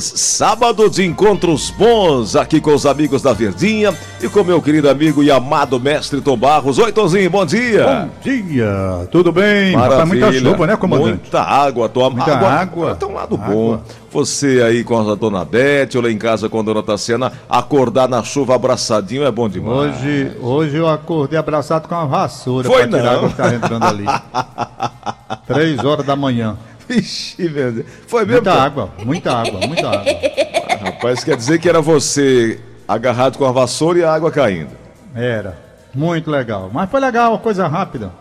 Sábado de encontros bons aqui com os amigos da Verdinha e com meu querido amigo e amado mestre Tom Barros. Oi, Tonzinho, bom dia. Bom dia, tudo bem? Maravilha. muita chuva, né, comandante? Muita água, Tom. Muita água. água. Tem um lado Água. bom. Você aí com a dona Beth, eu lá em casa com a dona Tassiana, acordar na chuva abraçadinho é bom demais. Hoje, hoje eu acordei abraçado com uma vassoura Foi pra tirar a água que tá entrando ali. Três horas da manhã. Vixe, meu Deus. Foi mesmo? Muita água, muita água, muita água. Rapaz, quer dizer que era você agarrado com a vassoura e a água caindo. Era. Muito legal. Mas foi legal, coisa rápida,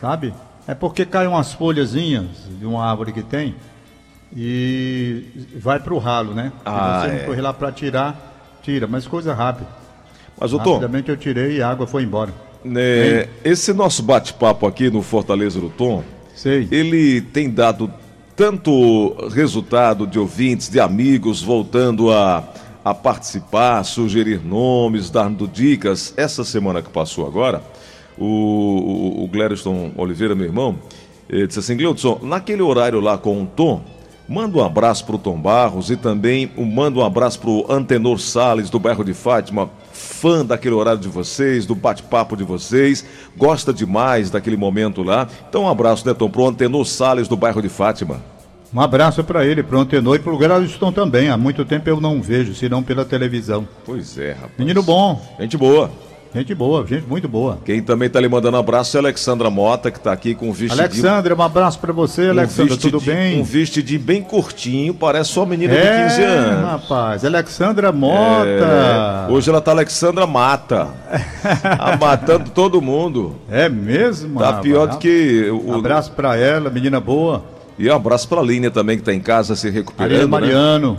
sabe? É porque caem umas folhazinhas de uma árvore que tem e vai pro ralo, né? Ah, e você é. não correr lá pra tirar, tira, mas coisa rápida. Mas, ô Tom, Rapidamente eu tirei e a água foi embora. né, esse nosso bate-papo aqui no Fortaleza do Tom, Sei. ele tem dado tanto resultado de ouvintes, de amigos voltando a, a participar, sugerir nomes, dando dicas. Essa semana que passou agora, o, o, o Oliveira, meu irmão, eh, disse assim, Gleudson, naquele horário lá com o Tom, manda um abraço pro Tom Barros e também um- manda um abraço pro Antenor Salles, do bairro de Fátima, fã daquele horário de vocês, do bate-papo de vocês, gosta demais daquele momento lá. Então um abraço, né, Tom, pro Antenor Salles, do bairro de Fátima. Um abraço para ele, pro Antenor e pro Gladstone também. Há muito tempo eu não vejo, senão pela televisão. Pois é, rapaz. Menino bom, Gente boa. Gente boa, gente muito boa. Quem também tá lhe mandando abraço é a Alexandra Mota, que tá aqui com um vestidinho. Alexandra, um abraço para você, um Alexandra, tudo bem? Um vestidinho bem curtinho, parece só menina de é, 15 anos. rapaz, Alexandra É, Mota. hoje ela tá Alexandra Mata. Tá matando todo mundo. É, mesmo? Tá rapaz? pior do que o. Abraço para ela, menina boa. E um abraço pra Línia também, que tá em casa se Maria recuperando. né? Mariano.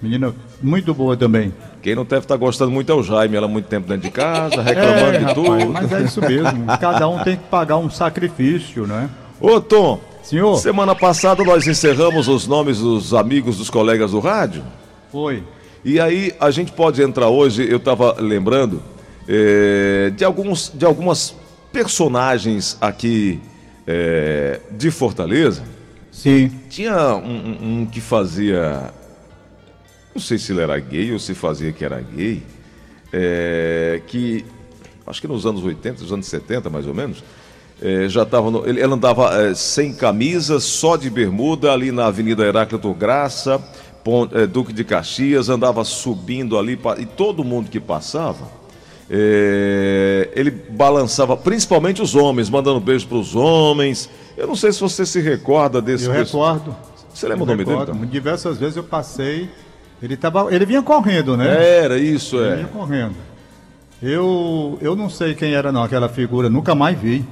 Menina muito boa também. Quem não deve estar gostando muito é o Jaime, ela há muito tempo dentro de casa, reclamando é, de rapaz, tudo. mas é isso mesmo. Cada um tem que pagar um sacrifício, né? Ô, Tom, Senhor, semana passada nós encerramos os nomes dos amigos dos colegas do rádio. foi. E aí a gente pode entrar hoje, eu estava lembrando, eh, de, alguns, de algumas personagens aqui eh, de Fortaleza. Sim. Tinha um, um- um que fazia. Não sei se ele era gay ou se fazia que era gay. eh, que acho que nos anos 80, nos anos 70 mais ou menos. eh, já estava. Ele, andava eh, sem camisa, só de bermuda, ali na Avenida Heráclito Graça, Pon- eh, Duque de Caxias, andava subindo ali, e todo mundo que passava. eh, ele balançava, principalmente os homens, mandando beijo para os homens. Eu não sei se você se recorda desse Eu recordo. Você lembra Eu o nome dele? recordo. Então? Diversas vezes eu passei. Ele, tava, ele vinha correndo, né? Era isso, Ele é. vinha correndo. Eu, eu não sei quem era não, aquela figura, nunca mais vi.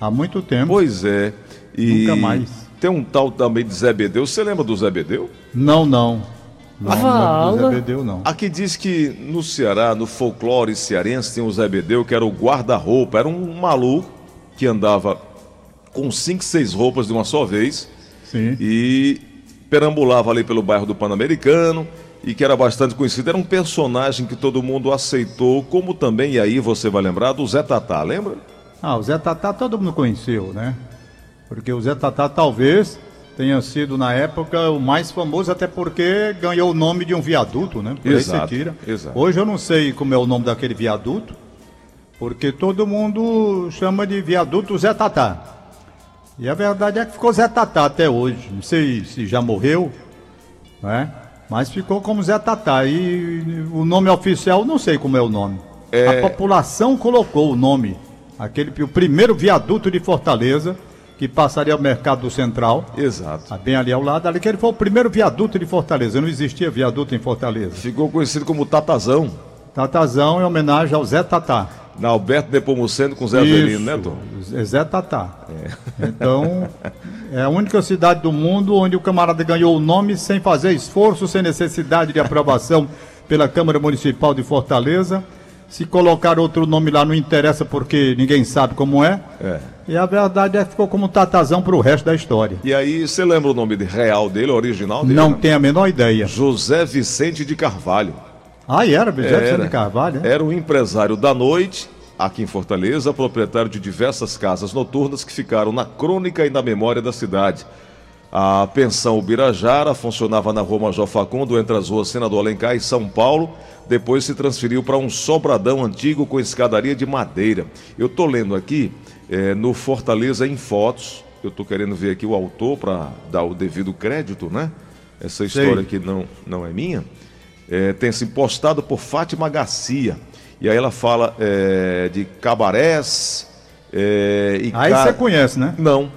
Há muito tempo. Pois é. E Nunca mais. Tem um tal também de Zé Bedeu. Você lembra do Zé Bedeu? Não, não. Não, não, Zé Bedeu, não. Aqui diz que no Ceará, no folclore cearense, tem o Zé Bedeu, que era o guarda-roupa. Era um maluco que andava com cinco, seis roupas de uma só vez Sim. e perambulava ali pelo bairro do Pan-Americano e que era bastante conhecido. Era um personagem que todo mundo aceitou, como também, e aí você vai lembrar, do Zé Tatá, lembra? Ah, o Zé Tatá todo mundo conheceu, né? Porque o Zé Tatá talvez tenha sido na época o mais famoso, até porque ganhou o nome de um viaduto, né? Por aí Exato, se tira. exato. Hoje eu não sei como é o nome daquele viaduto, porque todo mundo chama de viaduto Zé Tatá. E a verdade é que ficou Zé Tatá até hoje. Não sei se já morreu, né? Mas ficou como Zé Tatá. E o nome oficial, não sei como é o nome. É. A população colocou o nome. Aquele, o primeiro viaduto de Fortaleza, que passaria ao Mercado Central. Exato. ah, Bem ali ao lado, ali que ele foi o primeiro viaduto de Fortaleza. Não existia viaduto em Fortaleza. Ficou conhecido como Tatazão. Tatazão em homenagem ao Zé Tatá. Na Alberto Nepomuceno com Zé Avelino, né, Tom? É Zé Tatá. Então, é a única cidade do mundo onde o camarada ganhou o nome sem fazer esforço, sem necessidade de aprovação pela Câmara Municipal de Fortaleza. Se colocar outro nome lá não interessa porque ninguém sabe como é. É. E a verdade é que ficou como Tatazão para o resto da história. E aí, você lembra o nome real dele, o original dele? Não né? tenho a menor ideia. José Vicente de Carvalho. Ah, e era Era. de Carvalho? é? Era um empresário da noite, aqui em Fortaleza, proprietário de diversas casas noturnas que ficaram na crônica e na memória da cidade. A pensão Ubirajara funcionava na rua Major Facundo, entre as ruas Senador Alencar e São Paulo. Depois se transferiu para um sobradão antigo com escadaria de madeira. Eu estou lendo aqui é, no Fortaleza em Fotos. Eu estou querendo ver aqui o autor para dar o devido crédito, né? Essa história Sei. aqui não, não é minha. É, tem se postado por Fátima Garcia. E aí ela fala é, de cabarés. É, e aí você conhece, né? Não.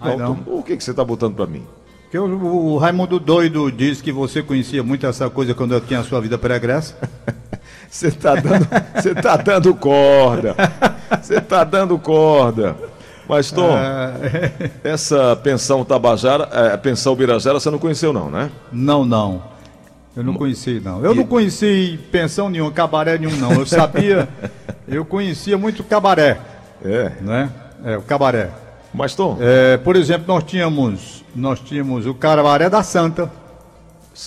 não, não. O que, que você está botando para mim? Porque o, o, Raimundo Doido diz que você conhecia muito essa coisa quando eu tinha a sua vida pregressa. Você está dando, você tá dando corda. Você está dando corda. Mas, Tom, é... essa pensão Tabajara, é, pensão Birajara, você não conheceu não, né? Não, não. Eu não conheci, não. Eu e... não conheci pensão nenhuma, cabaré nenhum, não. Eu sabia, eu conhecia muito cabaré. É. Né? É, o cabaré. Mas, Tom? É, por exemplo, nós tínhamos, nós tínhamos o Cabaré da Santa.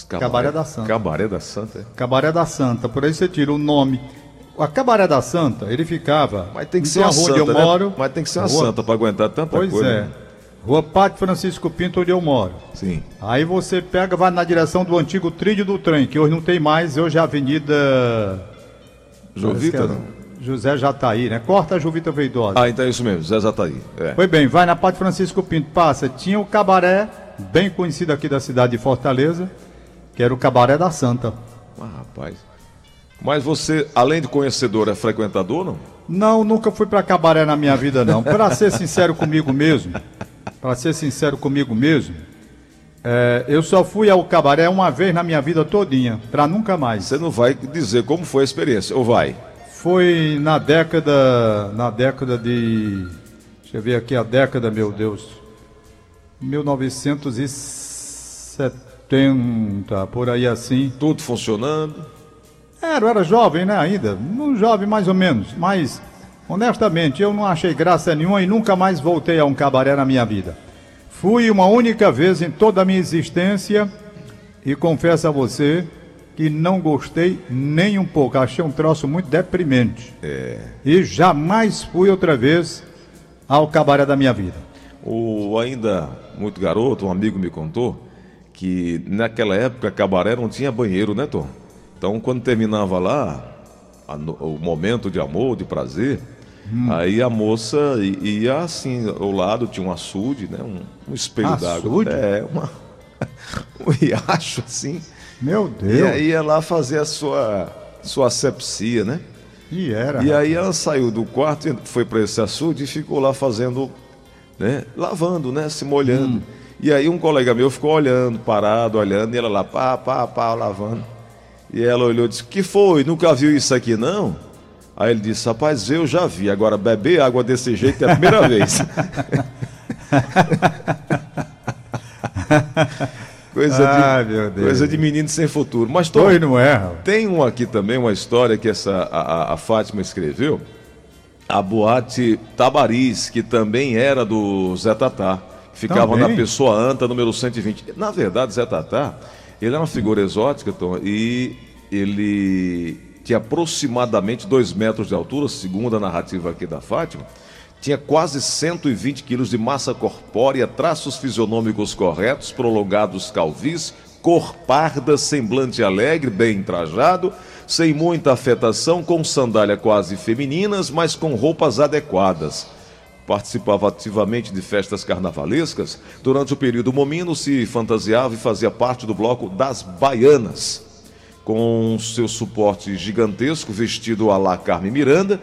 Cabaré, Cabaré da Santa. Cabaré da Santa. É? Cabaré da Santa. Por aí você tira o nome. A Cabaré da Santa, ele ficava. Mas tem que ser uma rua santa, onde eu né? moro. Mas tem que ser uma rua... santa para aguentar tanta pois coisa. Pois é. Né? Rua Pátio Francisco Pinto, onde eu moro. Sim. Aí você pega, vai na direção do antigo trilho do trem, que hoje não tem mais, hoje é a Avenida. Jovita, não? José Jataí, né? Corta a Juvita Veidosa. Ah, então é isso mesmo, José Jataí. É. Foi bem, vai na parte Francisco Pinto, passa. Tinha o cabaré, bem conhecido aqui da cidade de Fortaleza, que era o Cabaré da Santa. Ah, rapaz. Mas você, além de conhecedor, é frequentador, não? Não, nunca fui para cabaré na minha vida, não. Para ser sincero comigo mesmo, para ser sincero comigo mesmo, é, eu só fui ao cabaré uma vez na minha vida todinha, para nunca mais. Você não vai dizer como foi a experiência, ou vai? Foi na década, na década de, deixa eu ver aqui a década, meu Deus, 1970, por aí assim. Tudo funcionando? Era, eu era jovem, né, ainda, um jovem mais ou menos, mas honestamente eu não achei graça nenhuma e nunca mais voltei a um cabaré na minha vida. Fui uma única vez em toda a minha existência e confesso a você que não gostei nem um pouco. Achei um troço muito deprimente. É. E jamais fui outra vez ao cabaré da minha vida. O ainda muito garoto, um amigo me contou que naquela época cabaré não tinha banheiro, né, Tom? Então quando terminava lá o momento de amor, de prazer, hum. aí a moça ia assim, ao lado tinha um açude, né, um, um espelho d'água. É, uma, um riacho assim. Meu Deus. E aí ia lá fazer a sua, sua asepsia, né? E era. E aí ela saiu do quarto, foi para esse açude e ficou lá fazendo, né? Lavando, né? Se molhando. Hum. E aí um colega meu ficou olhando, parado, olhando, e ela lá, pá, pá, pá, lavando. E ela olhou e disse: Que foi? Nunca viu isso aqui, não? Aí ele disse: Rapaz, eu já vi, agora beber água desse jeito é a primeira vez. Coisa, ah, de, coisa de menino sem futuro. Mas Tom, Foi, não é? Tem um aqui também, uma história que essa, a, a Fátima escreveu. A boate Tabariz, que também era do Zé Tatá. Ficava também? na Pessoa Anta, número 120. Na verdade, Zé Tatá, ele é uma figura exótica, Tom, e ele tinha aproximadamente dois metros de altura, segundo a narrativa aqui da Fátima tinha quase 120 quilos de massa corpórea, traços fisionômicos corretos, prolongados calvície, cor parda, semblante alegre, bem trajado, sem muita afetação, com sandália quase femininas, mas com roupas adequadas. Participava ativamente de festas carnavalescas. Durante o período momino, se fantasiava e fazia parte do bloco das Baianas. Com seu suporte gigantesco, vestido a la Carmen Miranda,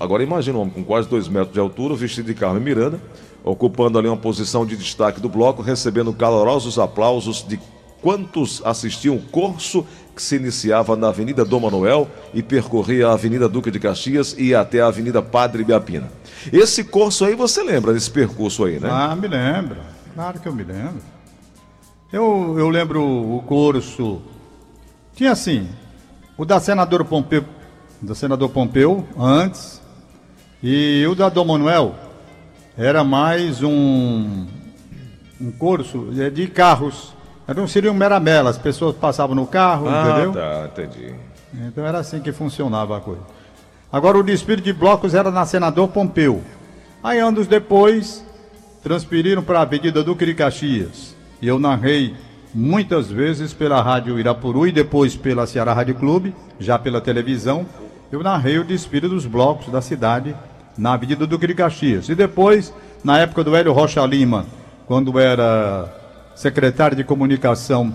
Agora imagina um homem com quase dois metros de altura, vestido de Carmen Miranda, ocupando ali uma posição de destaque do bloco, recebendo calorosos aplausos de quantos assistiam o curso que se iniciava na Avenida Dom Manuel e percorria a Avenida Duque de Caxias e até a Avenida Padre Biapina. Esse curso aí você lembra desse percurso aí, né? Ah, me lembro. Claro que eu me lembro. Eu, eu lembro o curso. Tinha assim, o da senadora Pompeu do senador Pompeu antes. E o da Dom Manuel era mais um, um curso de carros. Não seria um meramela, as pessoas passavam no carro, ah, entendeu? tá, entendi. Então era assim que funcionava a coisa. Agora o desfile de blocos era na Senador Pompeu. Aí anos depois, transferiram para a Avenida Duque de Caxias. E eu narrei muitas vezes pela Rádio Irapuru e depois pela Ceará Rádio Clube, já pela televisão. Eu narrei o desfile dos blocos da cidade na Avenida do Caxias. E depois, na época do Hélio Rocha Lima, quando era secretário de comunicação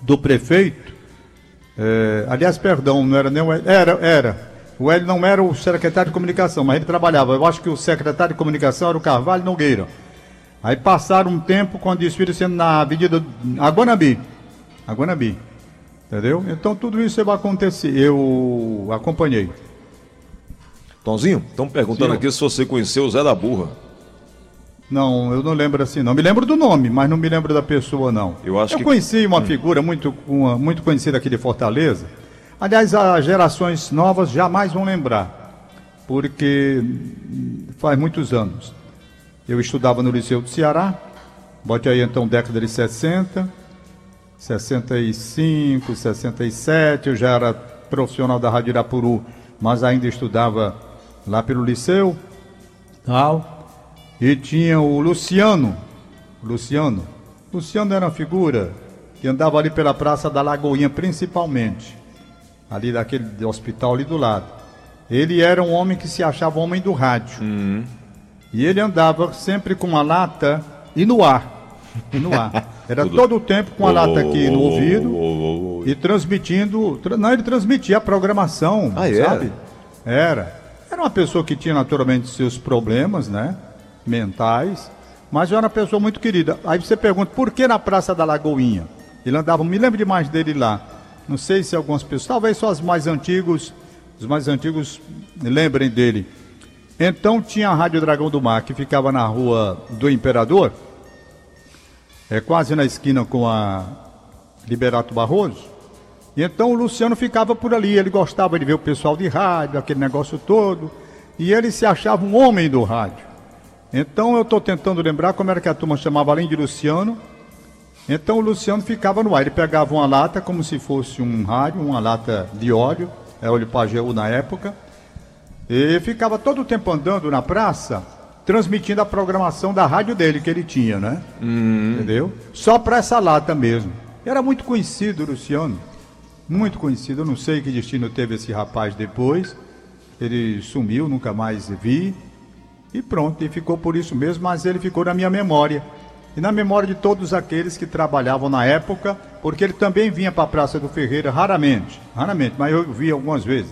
do prefeito, é, aliás, perdão, não era nem o Hélio, era, era. O Hélio não era o secretário de comunicação, mas ele trabalhava. Eu acho que o secretário de comunicação era o Carvalho Nogueira. Aí passaram um tempo com o desfile sendo na Avenida Aguanabi. Aguanabi. Entendeu? Então tudo isso vai acontecer. Eu acompanhei. Tonzinho, estão perguntando Sim. aqui se você conheceu o Zé da Burra. Não, eu não lembro assim, não. Me lembro do nome, mas não me lembro da pessoa, não. Eu acho eu que... conheci uma hum. figura muito, uma, muito conhecida aqui de Fortaleza. Aliás, as gerações novas jamais vão lembrar, porque faz muitos anos. Eu estudava no Liceu do Ceará, bote aí então década de 60, 65, 67, eu já era profissional da Rádio Irapuru, mas ainda estudava lá pelo Liceu, tal. E tinha o Luciano. Luciano. Luciano era uma figura que andava ali pela Praça da Lagoinha, principalmente. Ali daquele hospital ali do lado. Ele era um homem que se achava homem do rádio. Uhum. E ele andava sempre com uma lata e no ar. E no ar. Era todo o tempo com a lata aqui no ouvido e transmitindo. Não, ele transmitia a programação, ah, sabe? Era. era. Era uma pessoa que tinha naturalmente seus problemas, né? mentais, mas era uma pessoa muito querida. Aí você pergunta, por que na Praça da Lagoinha? Ele andava, me lembro demais dele lá. Não sei se algumas pessoas, talvez só os mais antigos, os mais antigos lembrem dele. Então tinha a Rádio Dragão do Mar, que ficava na rua do Imperador, é quase na esquina com a Liberato Barroso. E então o Luciano ficava por ali, ele gostava de ver o pessoal de rádio, aquele negócio todo, e ele se achava um homem do rádio. Então eu estou tentando lembrar como era que a turma chamava além de Luciano. Então o Luciano ficava no ar, ele pegava uma lata como se fosse um rádio, uma lata de óleo, é óleo Pajeú na época, e ficava todo o tempo andando na praça, transmitindo a programação da rádio dele que ele tinha, né? Uhum. Entendeu? Só para essa lata mesmo. Era muito conhecido o Luciano, muito conhecido. Eu não sei que destino teve esse rapaz depois. Ele sumiu, nunca mais vi. E pronto, e ficou por isso mesmo, mas ele ficou na minha memória. E na memória de todos aqueles que trabalhavam na época, porque ele também vinha para a Praça do Ferreira raramente, raramente, mas eu vi algumas vezes.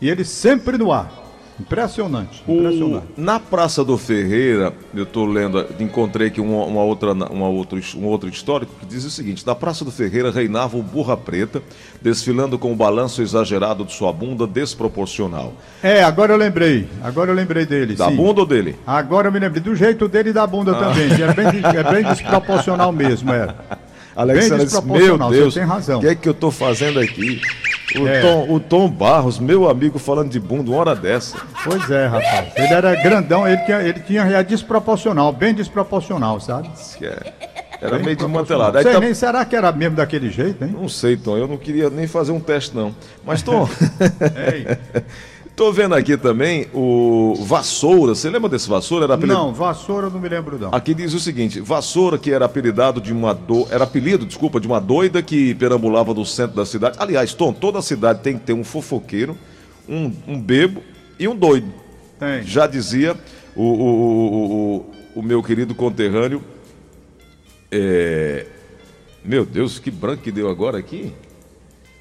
E ele sempre no ar. Impressionante, impressionante. O, na Praça do Ferreira, eu estou lendo, encontrei aqui uma, uma, outra, uma outro, um outro histórico que diz o seguinte: na Praça do Ferreira reinava o Burra Preta, desfilando com o balanço exagerado de sua bunda desproporcional. É, agora eu lembrei, agora eu lembrei dele. Da sim. bunda ou dele? Agora eu me lembrei, do jeito dele e da bunda ah. também, é bem, é bem desproporcional mesmo, era. Alexandre, meu Deus, você tem razão. O que é que eu estou fazendo aqui? O, é. Tom, o Tom Barros, meu amigo, falando de bunda uma hora dessa. Pois é, rapaz. Ele era grandão, ele tinha, ele tinha é desproporcional, bem desproporcional, sabe? É. Era bem meio desmantelado. Sei, tá... nem, será que era mesmo daquele jeito, hein? Não sei, Tom. Eu não queria nem fazer um teste, não. Mas, Tom. Tô vendo aqui também o Vassoura. Você lembra desse Vassoura? Era apelido... Não, Vassoura não me lembro não. Aqui diz o seguinte: Vassoura, que era apelidado de uma do... era apelido, desculpa, de uma doida que perambulava no centro da cidade. Aliás, Tom, toda cidade tem que ter um fofoqueiro, um, um bebo e um doido. Tem. Já dizia o, o, o, o meu querido conterrâneo. É... Meu Deus, que branco que deu agora aqui.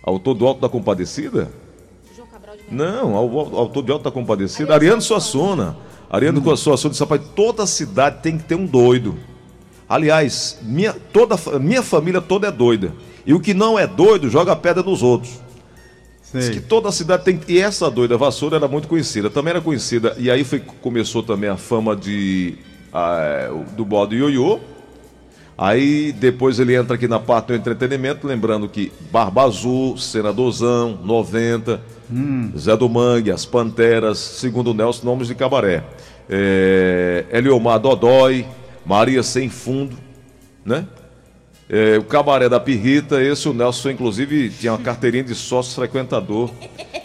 Autor do Alto da Compadecida? Não, autor de Alta Compadecida, Ariano Suassuna. Ariano hum. Suassuna disse, rapaz, toda cidade tem que ter um doido. Aliás, minha, toda, minha família toda é doida. E o que não é doido, joga a pedra nos outros. Diz que toda a cidade tem. E essa doida vassoura era muito conhecida. Também era conhecida. E aí foi, começou também a fama de, a, do bode ioiô. Aí depois ele entra aqui na parte do entretenimento, lembrando que Barba Azul, Senadorzão, 90 Hum. Zé do Mangue, As Panteras, segundo Nelson, nomes de cabaré. É, Eliomar Dodói, Maria Sem Fundo, né? É, o Cabaré da Pirrita, esse o Nelson, inclusive, tinha uma carteirinha de sócio frequentador.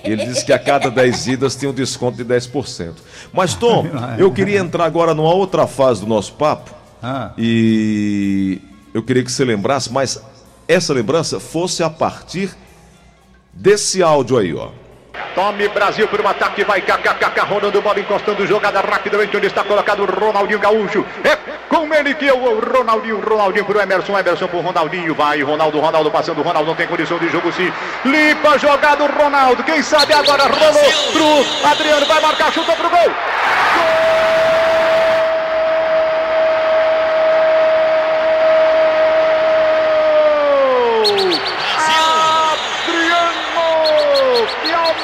E ele disse que a cada 10 idas tinha um desconto de 10%. Mas, Tom, eu queria entrar agora numa outra fase do nosso papo. Ah. E eu queria que você lembrasse, mas essa lembrança fosse a partir desse áudio aí, ó. Tome Brasil por um ataque, vai KKK, rodando bola, encostando jogada rapidamente, onde está colocado o Ronaldinho Gaúcho. É com ele que o Ronaldinho, Ronaldinho pro Emerson, Emerson pro Ronaldinho, vai Ronaldo, Ronaldo passando, Ronaldo não tem condição de jogo sim. Limpa jogado Ronaldo, quem sabe agora rolou pro Adriano, vai marcar, chuta pro. Gol!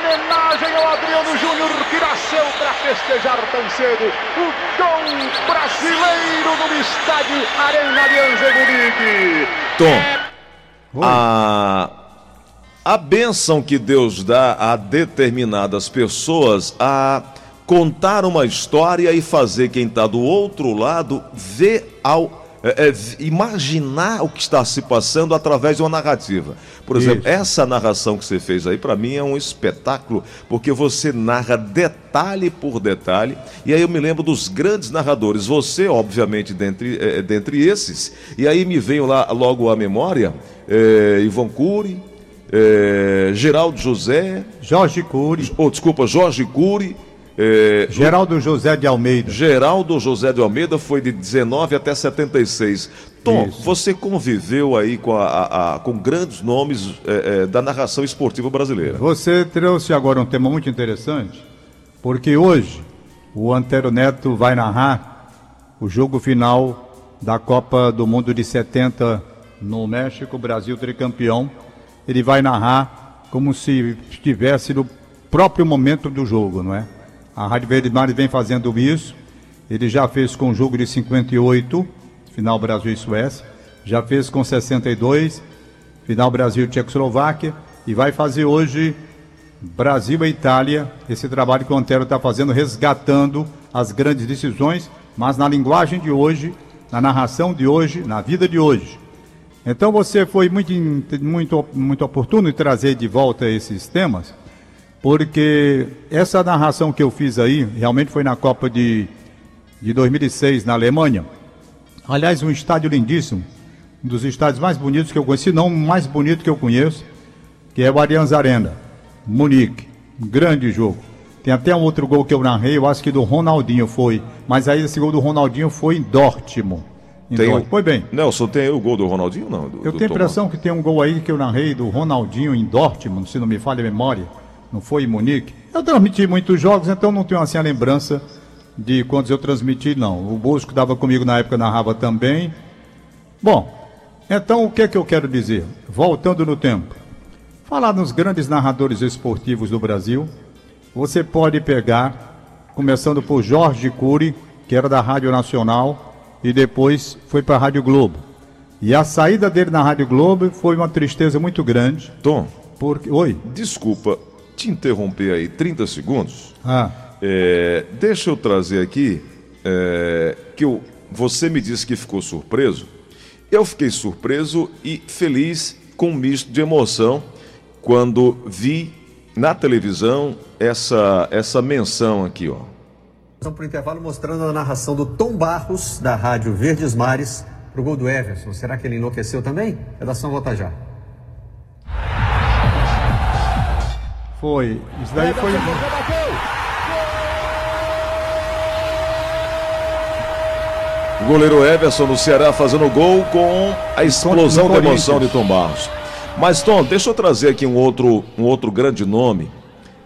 homenagem ao Adriano Júnior que nasceu para festejar tão cedo o gol brasileiro no estádio Arena Allianz Munique. Tom, a, a bênção que Deus dá a determinadas pessoas a contar uma história e fazer quem está do outro lado ver ao é, é, imaginar o que está se passando através de uma narrativa. Por exemplo, Isso. essa narração que você fez aí, para mim, é um espetáculo, porque você narra detalhe por detalhe, e aí eu me lembro dos grandes narradores, você, obviamente, dentre, é, dentre esses, e aí me veio lá logo à memória é, Ivan Cury, é, Geraldo José. Jorge Cury. Oh, desculpa, Jorge Cury. É, Geraldo José de Almeida. Geraldo José de Almeida foi de 19 até 76. Tom, Isso. você conviveu aí com, a, a, a, com grandes nomes é, é, da narração esportiva brasileira. Você trouxe agora um tema muito interessante, porque hoje o Antero Neto vai narrar o jogo final da Copa do Mundo de 70 no México, Brasil tricampeão. Ele vai narrar como se estivesse no próprio momento do jogo, não é? A Rádio Verde Mares vem fazendo isso. Ele já fez com o jogo de 58, final Brasil e Suécia. Já fez com 62, final Brasil e Tchecoslováquia. E vai fazer hoje Brasil e Itália. Esse trabalho que o Antero está fazendo, resgatando as grandes decisões, mas na linguagem de hoje, na narração de hoje, na vida de hoje. Então você foi muito, muito, muito oportuno em trazer de volta esses temas porque essa narração que eu fiz aí realmente foi na Copa de, de 2006 na Alemanha. Aliás, um estádio lindíssimo, um dos estádios mais bonitos que eu conheci, não o mais bonito que eu conheço, que é o Allianz Arena, Munique. Grande jogo. Tem até um outro gol que eu narrei, eu acho que do Ronaldinho foi, mas aí esse gol do Ronaldinho foi em Dortmund. Em tem Dortmund. Foi bem. Nelson, tem o gol do Ronaldinho não? Do, eu do tenho a impressão que tem um gol aí que eu narrei do Ronaldinho em Dortmund, se não me falha a memória não foi em Munique? Eu transmiti muitos jogos, então não tenho assim a lembrança de quantos eu transmiti, não. O Bosco estava comigo na época, narrava também. Bom, então o que é que eu quero dizer? Voltando no tempo. Falar nos grandes narradores esportivos do Brasil, você pode pegar, começando por Jorge Cury, que era da Rádio Nacional, e depois foi para a Rádio Globo. E a saída dele na Rádio Globo foi uma tristeza muito grande. Tom. Porque... Oi. Desculpa, te interromper aí 30 segundos. Ah. É, deixa eu trazer aqui é, que eu, você me disse que ficou surpreso. Eu fiquei surpreso e feliz com um misto de emoção quando vi na televisão essa, essa menção aqui, ó. Estamos para o intervalo mostrando a narração do Tom Barros, da Rádio Verdes Mares, para o gol do Everson. Será que ele enlouqueceu também? Redação volta já. Foi. Isso daí foi. O goleiro Everson no Ceará fazendo gol com a explosão de emoção de Tom Barros. Mas, Tom, deixa eu trazer aqui um outro, um outro grande nome.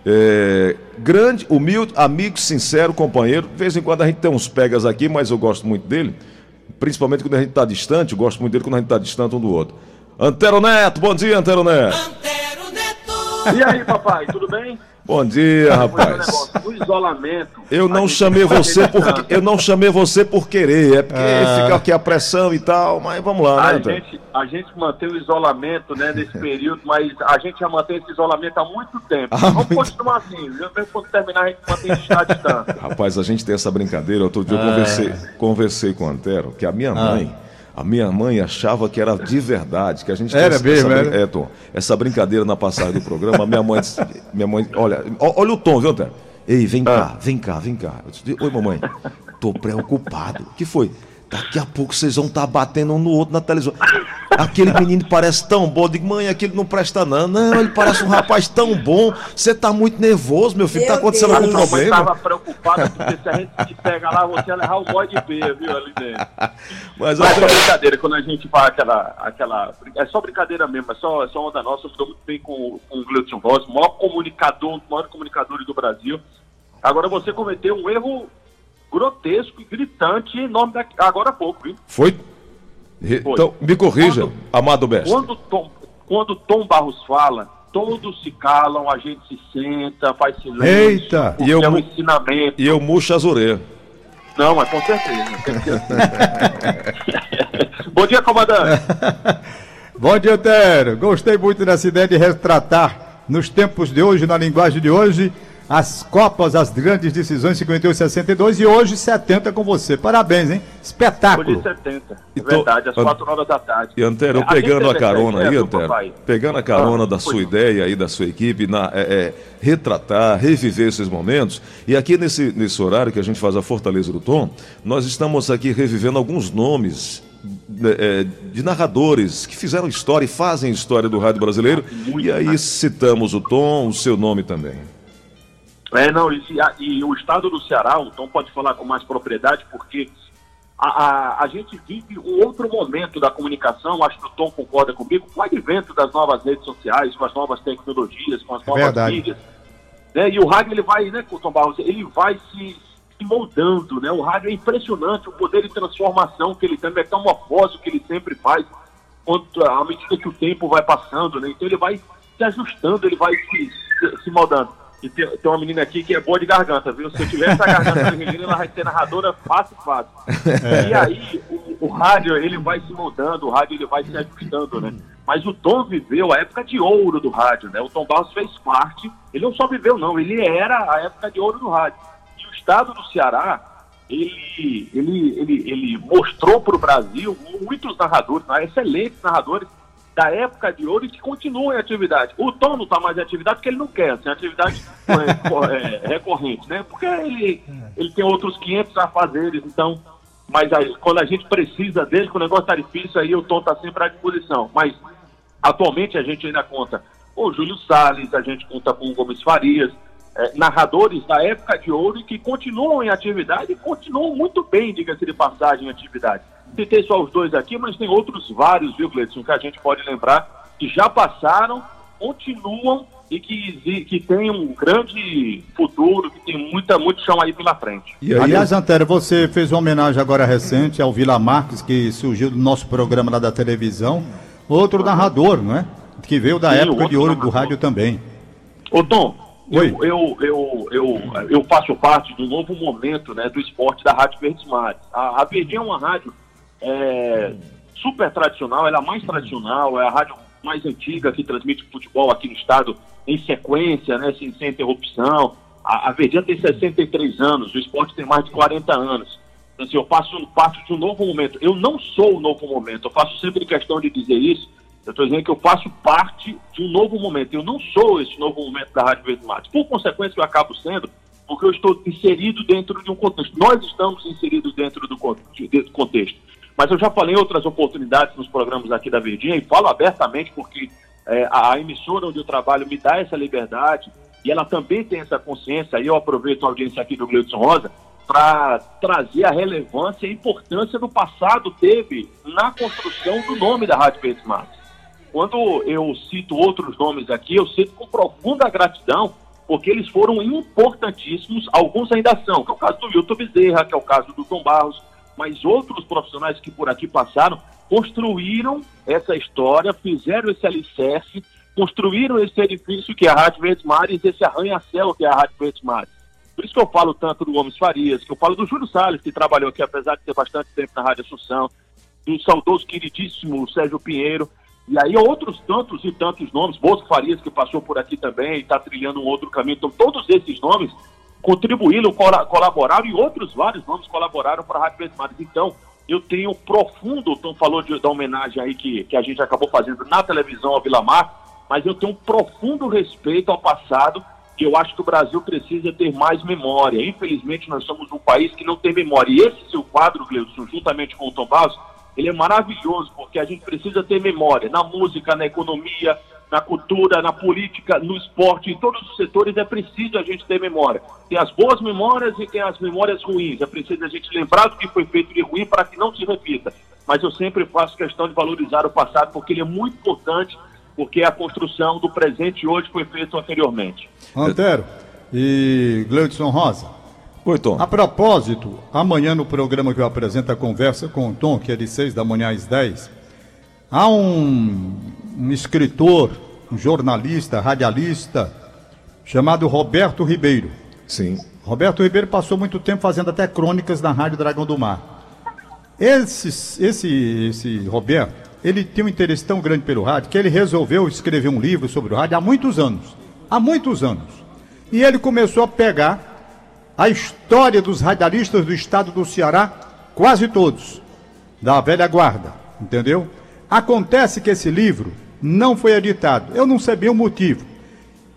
É, grande, humilde, amigo, sincero, companheiro. De vez em quando a gente tem uns pegas aqui, mas eu gosto muito dele. Principalmente quando a gente está distante, eu gosto muito dele quando a gente está distante um do outro. Antero Neto, bom dia, Antero Neto. E aí, papai, tudo bem? Bom dia, rapaz. O isolamento. Eu não chamei você por eu não chamei você por querer, é porque ah. fica aqui a pressão e tal, mas vamos lá, né? A gente, a gente mantém o isolamento, né, nesse período, mas a gente já mantém esse isolamento há muito tempo. Ah, vamos muito... continuar assim, mesmo quando terminar a gente mantém a distância. Rapaz, a gente tem essa brincadeira, outro dia eu conversei, conversei com o Antero, que a minha ah. mãe a minha mãe achava que era de verdade, que a gente era mesmo, essa, é, Tom, essa brincadeira na passagem do programa. Minha mãe, minha mãe, olha, olha o tom, viu, Tom? Ei, vem cá, vem cá, vem cá. Disse, Oi, mamãe. Tô preocupado. O que foi? Daqui a pouco vocês vão estar tá batendo um no outro na televisão. Aquele menino parece tão bom. Eu digo, mãe, aquele não presta não. Não, ele parece um rapaz tão bom. Você tá muito nervoso, meu filho. Tá meu tá acontecendo algum problema? Eu estava preocupada porque se a gente se pega lá, você ia levar o bode de B, viu, ali dentro. Mas, Mas é brincadeira, quando a gente faz aquela, aquela... É só brincadeira mesmo, é só, é só onda nossa. Eu estou muito bem com, com o Gleudson Ross, o maior comunicador, um dos maiores comunicadores do Brasil. Agora você cometeu um erro grotesco e gritante em nome da... agora há pouco, viu? Foi? Foi. Então, me corrija, quando, amado mestre. Quando Tom, quando Tom Barros fala, todos se calam, a gente se senta, faz silêncio. Eita! E eu, é um ensinamento. E eu murcho as orelhas. Não, mas com certeza. Bom dia, comandante. Bom dia, Tero. Gostei muito dessa ideia de retratar nos tempos de hoje, na linguagem de hoje, as Copas, as grandes decisões 58 62 e hoje 70 com você. Parabéns, hein? Espetáculo. Hoje 70, é então, verdade, às 4 horas da tarde. E Antero, é, pegando a, a carona aí, Antero, pegando a carona ah, da sua ideia aí, da sua equipe, na, é, é, retratar, reviver esses momentos. E aqui nesse, nesse horário que a gente faz a Fortaleza do Tom, nós estamos aqui revivendo alguns nomes né, é, de narradores que fizeram história e fazem história do rádio brasileiro. e aí citamos o Tom, o seu nome também. É, não, e, e, o estado do Ceará, o Tom pode falar com mais propriedade, porque a, a, a, gente vive um outro momento da comunicação, acho que o Tom concorda comigo, com o advento das novas redes sociais, com as novas tecnologias, com as novas Verdade. mídias. Né? E o rádio, ele vai, né, Tom Barros, ele vai se, se, moldando, né? O rádio é impressionante, o poder de transformação que ele tem, é metamorfose que ele sempre faz, quanto, à medida que o tempo vai passando, né? Então ele vai se ajustando, ele vai se, se, se moldando. E tem, tem, uma menina aqui que é boa de garganta, viu? Se eu tivesse a garganta da Regina, ela vai ser narradora fácil, fácil. É. E aí, o, o, rádio, ele vai se moldando, o rádio ele vai se ajustando, né? Mas o Tom viveu a época de ouro do rádio, né? O Tom Barros fez parte, ele não só viveu, não, ele era a época de ouro do rádio. E o estado do Ceará, ele, ele, ele, ele mostrou para o Brasil muitos narradores, né? excelentes narradores, da época de ouro e que continuam em atividade. O Tom não está mais em atividade porque ele não quer, assim, atividade é, é, recorrente, né? Porque ele, ele tem outros 500 a fazer, então. Mas aí, quando a gente precisa dele, quando o negócio está difícil, aí o Tom está sempre à disposição. Mas atualmente a gente ainda conta o Júlio Salles, a gente conta com o Gomes Farias, é, narradores da época de ouro e que continuam em atividade e continuam muito bem, diga-se de passagem, em atividade. Citei só os dois aqui, mas tem outros vários, viu, Gleison, que a gente pode lembrar que já passaram, continuam e que, que tem um grande futuro, que tem muita, muito chão aí pela frente. E aí, Aliás, Antero, você fez uma homenagem agora recente ao Vila Marques, que surgiu do nosso programa lá da televisão. Outro narrador, não é? Que veio da Sim, época de ouro narrador. do rádio também. Ô, Tom, eu, eu, eu, eu, eu faço parte do novo momento né, do esporte da Rádio Verdes Mares. A, a Verdinha é uma rádio é, super tradicional, ela é a mais tradicional, é a rádio mais antiga que transmite futebol aqui no estado em sequência, né, sem, sem interrupção. A, a Verdinha tem 63 anos, o esporte tem mais de 40 anos. Então, assim, eu faço parte de um novo momento. Eu não sou o novo momento, eu faço sempre questão de dizer isso. Eu estou dizendo que eu faço parte de um novo momento. Eu não sou esse novo momento da Rádio Verde Matos. Por consequência, eu acabo sendo, porque eu estou inserido dentro de um contexto. Nós estamos inseridos dentro do contexto. Mas eu já falei em outras oportunidades nos programas aqui da Verdinha e falo abertamente porque é, a, a, emissora onde eu trabalho me dá essa liberdade e ela também tem essa consciência. E eu aproveito a audiência aqui do Gleudson Rosa para trazer a relevância e a importância do passado teve na construção do nome da Rádio Verdes Matos. Quando eu cito outros nomes aqui, eu cito com profunda gratidão, porque eles foram importantíssimos, alguns ainda são, que é o caso do Milton Bezerra, que é o caso do Tom Barros, mas outros profissionais que por aqui passaram construíram essa história, fizeram esse alicerce, construíram esse edifício que é a Rádio Verdes Mares, esse arranha-céu que é a Rádio Verdes Mares. Por isso que eu falo tanto do Gomes Farias, que eu falo do Júlio Salles, que trabalhou aqui, apesar de ter bastante tempo na Rádio Assunção, do saudoso, queridíssimo Sérgio Pinheiro, e aí outros tantos e tantos nomes, Bosco Farias, que passou por aqui também está trilhando um outro caminho. Então, todos esses nomes contribuíram, colaboraram e outros vários nomes colaboraram para a Rádio Verdes Então, eu tenho profundo, Tom falou de, da homenagem aí que, que a gente acabou fazendo na televisão ao Vila Mar, mas eu tenho um profundo respeito ao passado que eu acho que o Brasil precisa ter mais memória. Infelizmente, nós somos um país que não tem memória. E esse seu quadro, Gleudson, juntamente com o Tom Barros, ele é maravilhoso, porque a gente precisa ter memória na música, na economia, na cultura, na política, no esporte, em todos os setores é preciso a gente ter memória. Tem as boas memórias e tem as memórias ruins. É preciso a gente lembrar do que foi feito de ruim para que não se repita. Mas eu sempre faço questão de valorizar o passado porque ele é muito importante, porque a construção do presente hoje foi feita anteriormente. Antero e Gleudson Rosa. Oi, Tom. A propósito, amanhã no programa que eu apresento a conversa com o Tom, que é de 6 da manhã às 10, há um, um escritor, um jornalista, radialista, chamado Roberto Ribeiro. Sim. Roberto Ribeiro passou muito tempo fazendo até crônicas na Rádio Dragão do Mar. Esse, esse, esse Roberto, ele tem um interesse tão grande pelo rádio que ele resolveu escrever um livro sobre o rádio há muitos anos. Há muitos anos. E ele começou a pegar a história dos radialistas do estado do Ceará, quase todos, da velha guarda, entendeu? Acontece que esse livro não foi editado. Eu não sabia o motivo.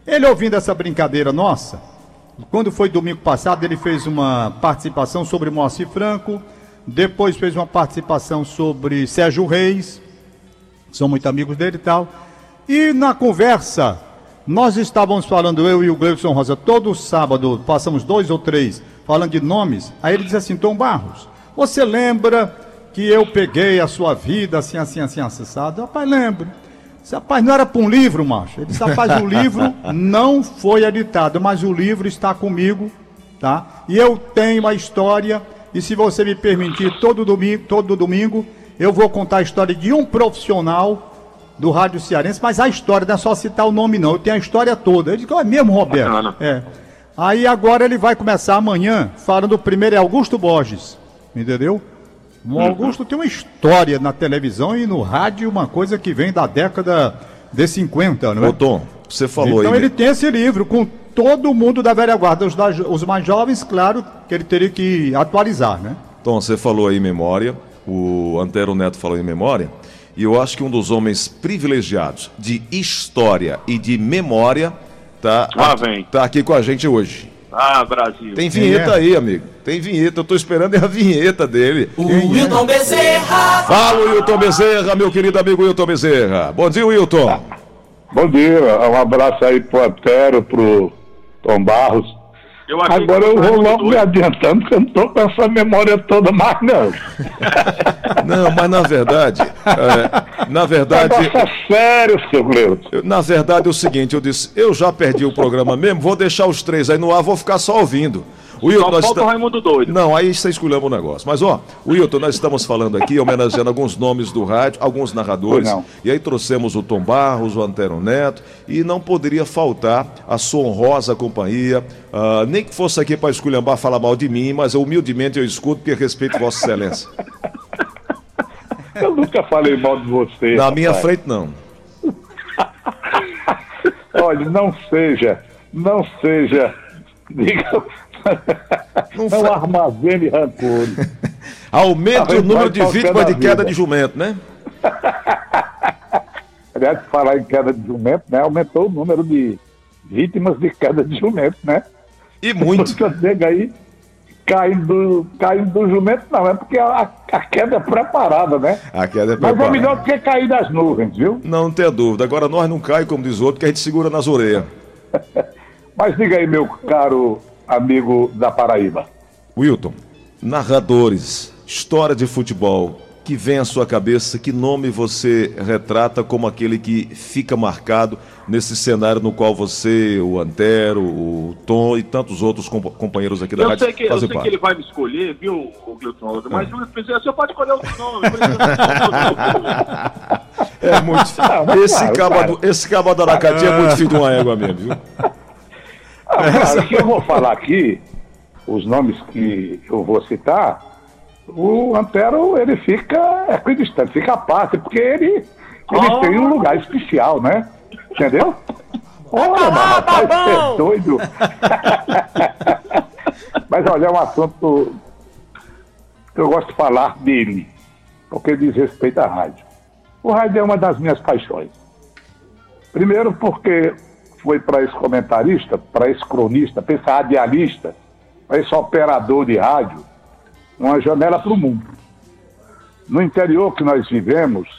Ele ouvindo essa brincadeira nossa, quando foi domingo passado, ele fez uma participação sobre Moacir Franco, depois fez uma participação sobre Sérgio Reis, são muito amigos dele e tal. E na conversa nós estávamos falando, eu e o Gleison Rosa, todo sábado, passamos dois ou três, falando de nomes. Aí ele diz assim: Tom Barros, você lembra que eu peguei a sua vida assim, assim, assim, acessado? Rapaz, lembro. Disse, rapaz, não era para um livro, macho. Ele disse, rapaz, o livro não foi editado, mas o livro está comigo, tá? E eu tenho a história, e se você me permitir, todo domingo, todo domingo, eu vou contar a história de um profissional do Rádio Cearense, mas a história, não é só citar o nome, não. Eu tenho a história toda. Eu digo, é mesmo, Roberto? Bacana. É. Aí agora ele vai começar amanhã falando o primeiro é Augusto Borges. Entendeu? O uhum. Augusto uhum. tem uma história na televisão e no rádio, uma coisa que vem da década de 50, não é? Ô, Tom, você falou então aí. Então ele tem esse livro com todo mundo da velha guarda. Os, da, os mais jovens, claro, que ele teria que atualizar, né? Tom, você falou aí memória. O Antero Neto falou em memória. E eu acho que um dos homens privilegiados de história e de memória tá, ah, aqui, tá aqui com a gente hoje. Ah, Brasil. Tem vinheta é? aí, amigo. Tem vinheta. Eu tô esperando a vinheta dele. O Wilton Bezerra. Fala, Wilton Bezerra, meu querido amigo Wilton Bezerra. Bom dia, Wilton. Bom dia. Um abraço aí pro Antero, pro Tom Barros eu Agora eu vou logo me adiantando, porque eu não estou com essa memória toda mais, não. não, mas na verdade. É, na verdade. É sério, seu Gleuto. Na verdade é o seguinte, eu disse, eu já perdi o programa mesmo, vou deixar os três aí no ar, vou ficar só ouvindo. Wilton, Só falta o Raimundo doido. Não, aí você escolheu o negócio. Mas, ó, Wilton, nós estamos falando aqui, homenageando alguns nomes do rádio, alguns narradores. E aí trouxemos o Tom Barros, o Antero Neto, e não poderia faltar a sua honrosa companhia. Uh, nem que fosse aqui para esculhambar, falar mal de mim, mas humildemente eu escuto porque respeito Vossa Excelência. Eu nunca falei mal de você. Na rapaz. minha frente, não. Olha, não seja, não seja, diga, não, não armazene rancor. Aumente o número de vítimas de queda de jumento, né? Aliás, falar em queda de jumento, né? Aumentou o número de vítimas de queda de jumento, né? E muito. Chega aí caindo, caindo do jumento, não, é porque a, a, queda é preparada, né? A queda é preparada. Mas é melhor do que cair das nuvens, viu? Não, não tenha dúvida. Agora nós não caímos, como diz o outro, que a gente segura nas orelhas. Mas diga aí, meu caro amigo da Paraíba. Wilton, narradores, história de futebol, que vem à sua cabeça, que nome você retrata como aquele que fica marcado nesse cenário no qual você, o Antero, o Tom e tantos outros companheiros aqui da eu rádio sei que, fazem Eu sei que ele vai me escolher, viu, Wilton? Mas é. você pode escolher outro nome. é muito esse, caba do, esse caba da Aracati é muito filho de uma égua mesmo, viu? Ah, que eu vou falar aqui, os nomes que eu vou citar, o Antero ele fica equidistante, fica à parte, porque ele, ele oh. tem um lugar especial, né? Entendeu? Olha, mas rapaz, você é doido. mas olha, é um assunto que eu gosto de falar dele, porque diz respeito à rádio. O rádio é uma das minhas paixões. Primeiro porque foi para esse comentarista, para esse cronista, para esse radialista, para esse operador de rádio, uma janela para o mundo. No interior que nós vivemos,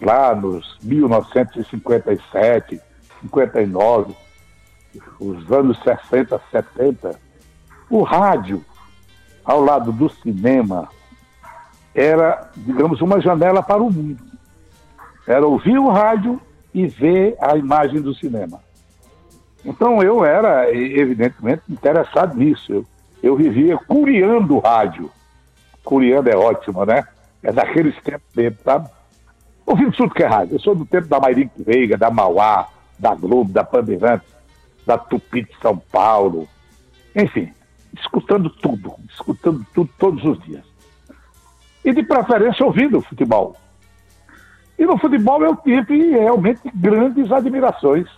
lá nos 1957, 59, os anos 60, 70, o rádio, ao lado do cinema, era, digamos, uma janela para o mundo. Era ouvir o rádio e ver a imagem do cinema. Então eu era, evidentemente, interessado nisso. Eu, eu vivia curiando o rádio. Curiando é ótimo, né? É daqueles tempos mesmo, sabe? Ouvindo tudo que é rádio. Eu sou do tempo da Mairink Veiga, da Mauá, da Globo, da Bandeirantes, da Tupi de São Paulo. Enfim, escutando tudo, escutando tudo todos os dias. E de preferência ouvindo o futebol. E no futebol eu tive realmente grandes admirações.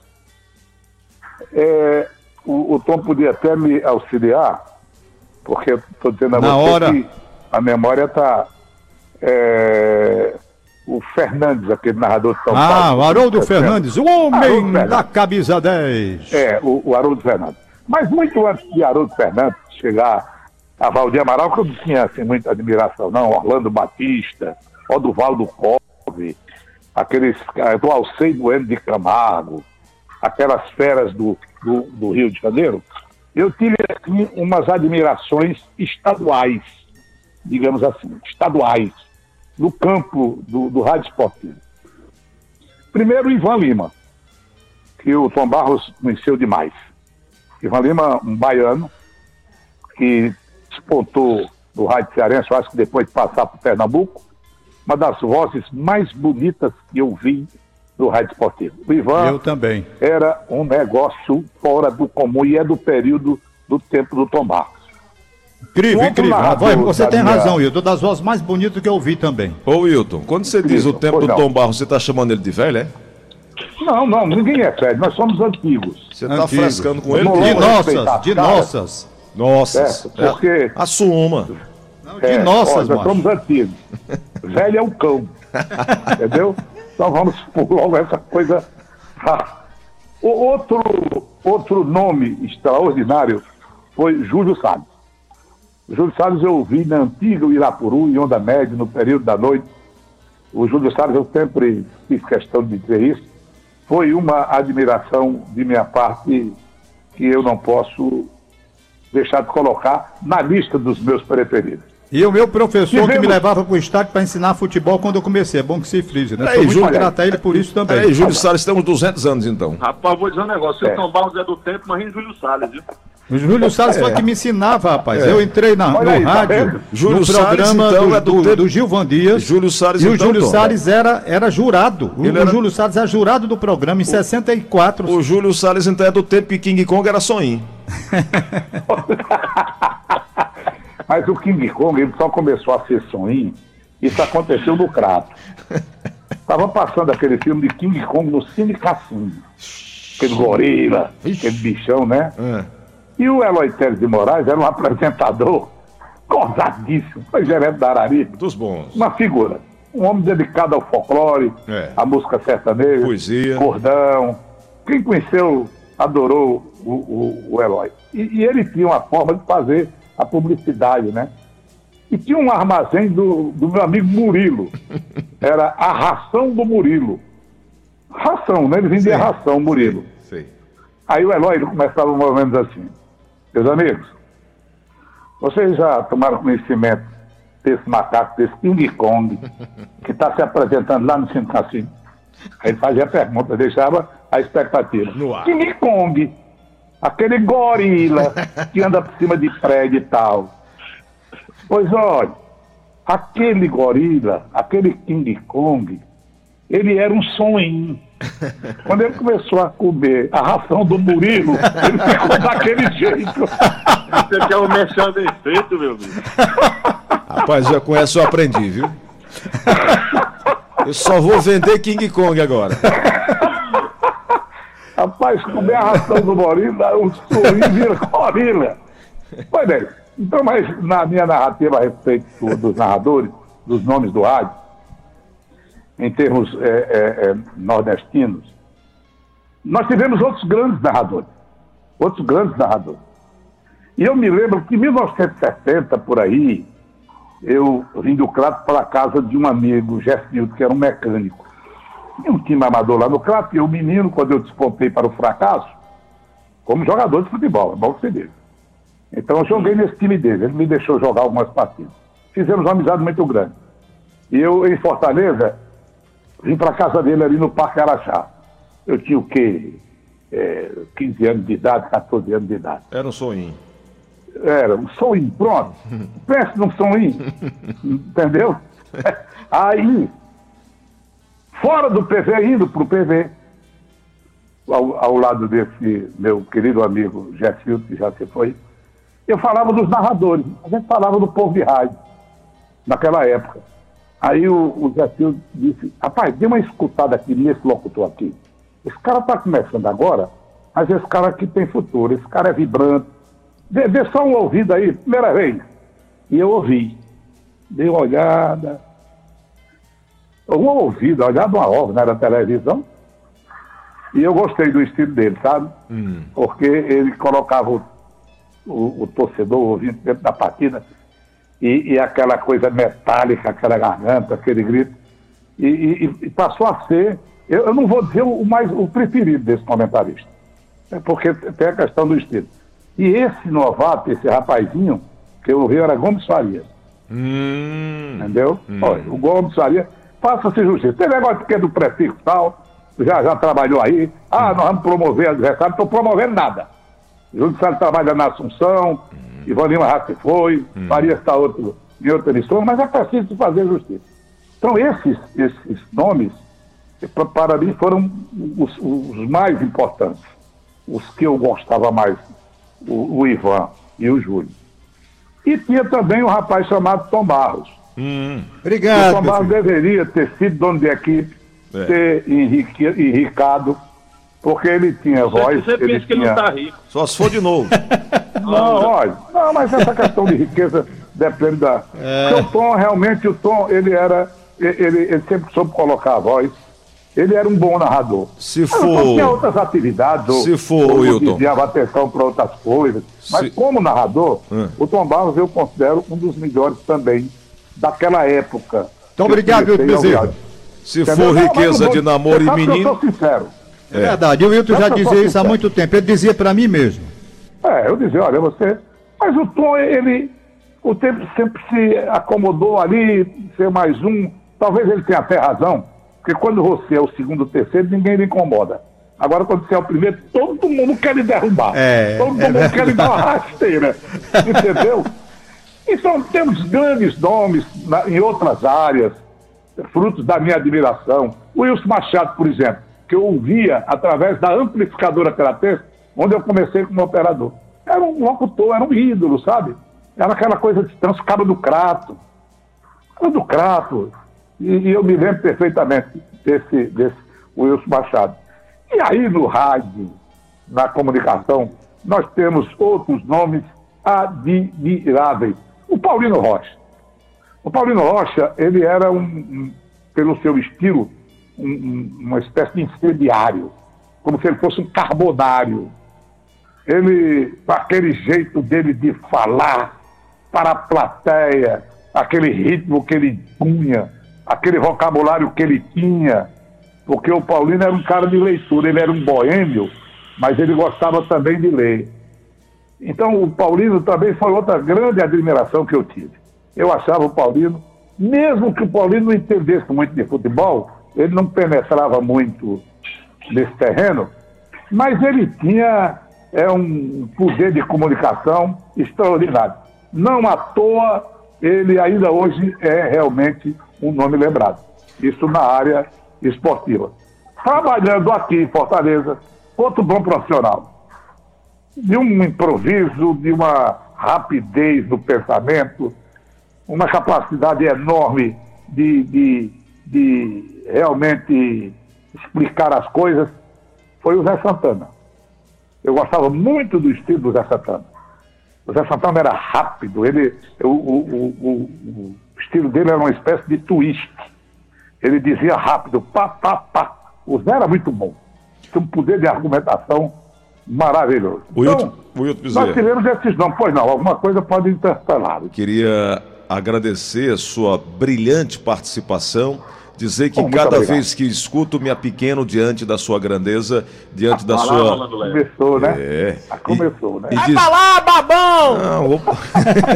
É, o, o, Tom podia até me auxiliar, porque eu estou dizendo a Na você hora... que a memória está. É, o Fernandes, aquele narrador de São ah, Paulo. Ah, o Haroldo Fernandes, o homem Haroldo da Fernandes. camisa 10. É, o, o Haroldo Fernandes. Mas muito antes de Haroldo Fernandes chegar a Valdir Amaral, que eu não tinha assim, muita admiração, não. Orlando Batista, Oduvaldo Cove, aqueles do Alcei Bueno de Camargo, aquelas feras do, do, do, Rio de Janeiro, eu tive assim, umas admirações estaduais, digamos assim, estaduais, no campo do, do rádio esportivo. Primeiro, Ivan Lima, que o Tom Barros conheceu demais. Ivan Lima, um baiano, que despontou no rádio cearense, eu acho que depois de passar para Pernambuco, uma das vozes mais bonitas que eu vi no rádio esportivo. O Ivan eu também. era um negócio fora do comum e é do período do tempo do Tom Barros. Incrível, incrível. narrador você tem minha- razão, Hilton. Das vozes mais bonitas que eu vi também. Ô Wilton, quando você diz o tempo pois do não. Tom Barros, você tá chamando ele de velho, é? Não, não, ninguém é velho, nós somos antigos. Você tá Antigo. frescando com ele? De nossas, as de nossas. Nossa, É, porque- assuma. Não, de É, nossas, ó, nós somos antigos. Velho é o cão. Entendeu? Então vamos por logo essa coisa. Ah, O outro, outro nome extraordinário foi Júlio Salles. Júlio Salles eu ouvi na antiga Irapuru, em Onda Média, no período da noite. O Júlio Salles, eu sempre fiz questão de dizer isso, foi uma admiração de minha parte que eu não posso deixar de colocar na lista dos meus preferidos. E o meu professor que me levava pro estádio para ensinar futebol quando eu comecei. É bom que se frise, né? Peraí, Sou muito Júlio- grato a ele por isso também. Peraí, Júlio Salles, temos 200 anos então. Rapaz, vou dizer um negócio. Se É. o Barros é do tempo, imagina Júlio Salles, viu? O Júlio Salles foi que me ensinava, rapaz. Eu entrei na, Olha no aí, tá rádio, vendo? Júlio no Salles, programa então, do, é do do, Gilvan Dias. Júlio Salles, E o então, Júlio Tom. Salles era, era jurado. O, Ele o era- Júlio Salles era jurado do programa em 64. O Júlio Salles então é do tempo que King Kong era soninho. Mas o King Kong ele só começou a ser soninho. Isso aconteceu no Crato. Estava passando aquele filme de King Kong no Cine Cassino. Aquele gorila, aquele bichão, né? É. E o Eloy Teles de Moraes era um apresentador gozadíssimo. Foi gerente da Arari. Dos bons. Uma figura. Um homem dedicado ao folclore, É. à música sertaneja, Poesia. cordão. Quem conheceu adorou o, o, o Eloy. E, e ele tinha uma forma de fazer a publicidade, né? E tinha um armazém do, do meu amigo Murilo. Era a ração do Murilo. Ração, né? Ele vendia Sim. ração, Murilo. Sei. Aí o Eloy começava mais ou menos assim. Meus amigos, vocês já tomaram conhecimento desse macaco, desse King Kong, que está se apresentando lá no Centro Cassino? Aí ele fazia a pergunta, deixava a expectativa. No ar. King Kong, aquele gorila que anda por cima de prédio e tal. Pois olha, aquele gorila, aquele King Kong, ele era um sonho. Quando ele começou a comer a ração do Murilo, ele ficou daquele jeito. Você quer o mexer bem feito, meu amigo. Rapaz, já com essa eu aprendi, viu? Eu só vou vender King Kong agora. Rapaz, comer a ração do gorila, o sorriso vira gorila. Pois bem, então, mas na minha narrativa a respeito do- dos narradores, dos nomes do rádio, em termos é, é, é, nordestinos, nós tivemos outros grandes narradores. Outros grandes narradores. E eu me lembro que em 1970, por aí, eu vim do Crato para a casa de um amigo, Gessildo, que era um mecânico. Tinha um time amador lá no Crato, e o menino, quando eu despontei para o fracasso, como jogador de futebol, é bom que você diga. Então eu joguei nesse time dele, ele me deixou jogar algumas partidas. Fizemos uma amizade muito grande. E eu, em Fortaleza, vim para a casa dele ali no Parque Araxá. Eu tinha o quê? É, 15 anos de idade, 14 anos de idade. Era um sonho. Era um sonho, pronto. Pense num sonho. Entendeu? Aí, fora do PV, indo para o PV, ao, ao, lado desse meu querido amigo Gessildo, que já se foi, eu falava dos narradores. A gente falava do povo de rádio, naquela época. Aí o, o Gessildo disse, rapaz, dê uma escutada aqui nesse locutor aqui. Esse cara está começando agora, mas esse cara aqui tem futuro, esse cara é vibrante, dê só um ouvido aí, primeira vez. E eu ouvi. Dei uma olhada. Uma ouvida, olhada uma obra, né, da televisão. E eu gostei do estilo dele, sabe? Hum. Porque ele colocava o, o, o, torcedor ouvindo dentro da partida e, e, aquela coisa metálica, aquela garganta, aquele grito. E, e, e passou a ser, eu, eu, não vou dizer o mais o preferido desse comentarista. É porque tem a questão do estilo. E esse novato, esse rapazinho, que eu vi era Gomes Farias. Hum, Entendeu? Hum. Olha, o Gomes Farias, faça-se justiça. Tem negócio que é do prefixo tal, já, já trabalhou aí. Ah, nós vamos promover adversário, não estou promovendo nada. Judiciário trabalha na Assunção, hum. Ivan já se foi, hum. Farias está outro, em outra emissora, mas é preciso fazer justiça. Então, esses, esses nomes, para mim, foram os, os mais importantes, os que eu gostava mais o, o Ivan e o Júlio. E tinha também um rapaz chamado Tom Barros. Hum, obrigado. O Tom Barros deveria ter sido dono de equipe, é. ter enrique, enricado, porque ele tinha voz. Você ele pensa que ele não está rico. Só se for de novo. não, olha, não, mas essa questão de riqueza depende da. É. Porque o Tom, realmente, o Tom, ele era. Ele, ele sempre soube colocar a voz ele era um bom narrador. Se for. tinha outras atividades. Se for, ou, Wilton. desviava atenção para outras coisas. Mas como narrador, hum. o Tom Barros eu considero um dos melhores também daquela época. Então, obrigado, Wilton Bezerra. Se Entendeu? for riqueza de namoro e menino. Eu sou sincero. É, é verdade. O Wilton já dizia isso há muito tempo. Ele dizia para mim mesmo. É, eu dizia, olha, você. Mas o Tom, ele. O tempo sempre se acomodou ali, ser mais um. Talvez ele tenha até razão porque quando você é o segundo ou terceiro, ninguém lhe incomoda. Agora, quando você é o primeiro, todo mundo quer lhe derrubar. É, todo é mundo verdade. quer lhe dar uma rasteira. Entendeu? Então, temos grandes nomes na, em outras áreas, frutos da minha admiração. O Wilson Machado, por exemplo, que eu ouvia através da amplificadora Crates, onde eu comecei como operador. Era um locutor, era um ídolo, sabe? Era aquela coisa de transcaba do crato. Do crato, e, e eu me lembro perfeitamente desse, desse Wilson Machado. E aí no rádio, na comunicação, nós temos outros nomes admiráveis. O Paulino Rocha. O Paulino Rocha, ele era um, um pelo seu estilo, um, uma espécie de incendiário, como se ele fosse um carbonário. Ele, aquele jeito dele de falar para a plateia, aquele ritmo que ele punha, aquele vocabulário que ele tinha, porque o Paulino era um cara de leitura, ele era um boêmio, mas ele gostava também de ler. Então o Paulino também foi outra grande admiração que eu tive. Eu achava o Paulino, mesmo que o Paulino não entendesse muito de futebol, ele não penetrava muito nesse terreno, mas ele tinha é, um poder de comunicação extraordinário. Não à toa, ele ainda hoje é realmente um nome lembrado. Isso na área esportiva. Trabalhando aqui em Fortaleza, outro bom profissional. De um improviso, de uma rapidez no pensamento, uma capacidade enorme de, de, de realmente explicar as coisas, foi o Zé Santana. Eu gostava muito do estilo do Zé Santana. O Zé Santana era rápido, ele, o, o, o, o estilo dele era uma espécie de twist. Ele dizia rápido, pá, pá, pá. O Zé era muito bom. tem um poder de argumentação maravilhoso. O então, Hilton, nós tivemos esses nomes. Pois não, alguma coisa pode interpelar. Queria agradecer a sua brilhante participação dizer que cada vez que escuto me pequeno diante da sua grandeza, diante da sua. Começou, né? É. Começou, né? E Vai diz... lá, babão! Não, opa.